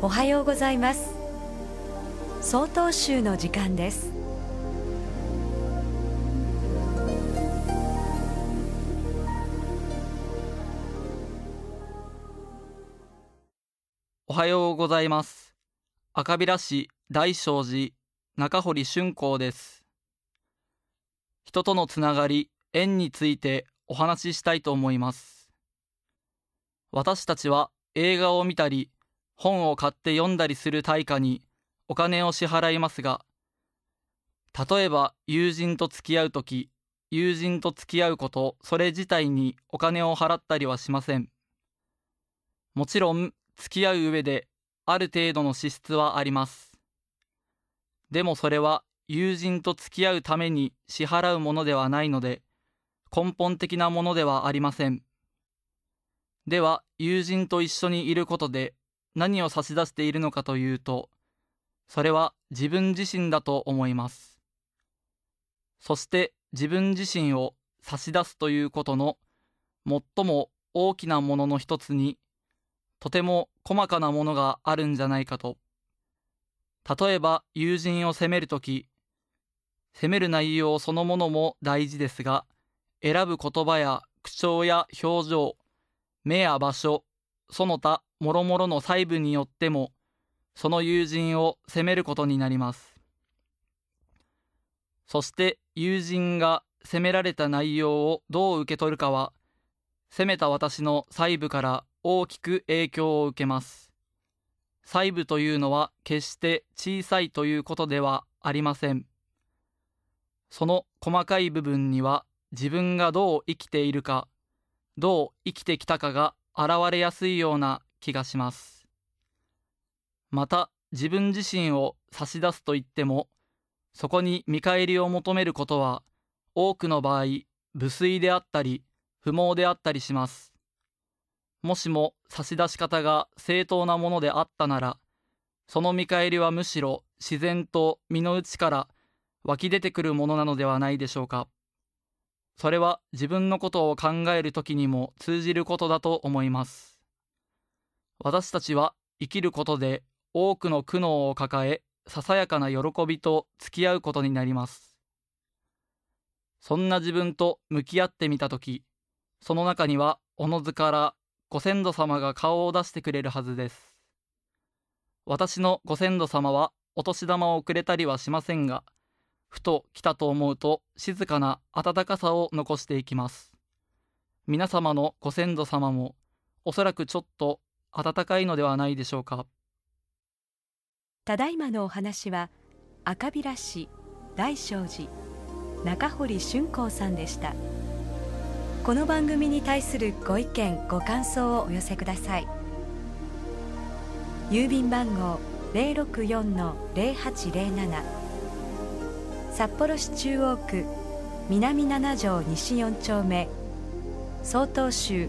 おはようございます。総統集の時間です。おはようございます。赤平市大正寺中堀俊光です。人とのつながり縁についてお話ししたいと思います。私たちは映画を見たり本を買って読んだりする対価にお金を支払いますが例えば友人と付き合うとき友人と付き合うことそれ自体にお金を払ったりはしませんもちろん付き合う上である程度の支出はあります。でもそれは友人と付き合うために支払うものではないので根本的なものではありません。では友人と一緒にいることで何を差し出しているのかというとそれは自分自身だと思います。そして自分自身を差し出すということの最も大きなものの一つにとても細かなものがあるんじゃないかと。例えば友人を責めるとき、責める内容そのものも大事ですが、選ぶ言葉や口調や表情、目や場所、その他諸々の細部によっても、その友人を責めることになります。そして友人が責められた内容をどう受け取るかは、責めた私の細部から大きく影響を受けます。細部というのは決して小さいということではありません。その細かい部分には自分がどう生きているか、どう生きてきたかが現れやすいような気がします。また自分自身を差し出すと言っても、そこに見返りを求めることは多くの場合、無粋であったり、不毛であったりします。もしも差し出し方が正当なものであったなら、その見返りはむしろ自然と身の内から湧き出てくるものなのではないでしょうか。それは自分のことを考えるときにも通じることだと思います。私たちは生きることで多くの苦悩を抱え、ささやかな喜びと付き合うことになります。そんな自分と向き合ってみたとき、その中にはおのずからご先祖様が顔を出してくれるはずです。私のご先祖様はお年玉をくれたりはしませんが、ふと来たと思うと静かな温かさを残していきます。皆様のご先祖様もおそらくちょっと温かいのではないでしょうか。ただいまのお話は赤平市大正寺中堀俊光さんでした。この番組に対するご意見ご感想をお寄せください郵便番号064-0807札幌市中央区南七条西4丁目曹洞州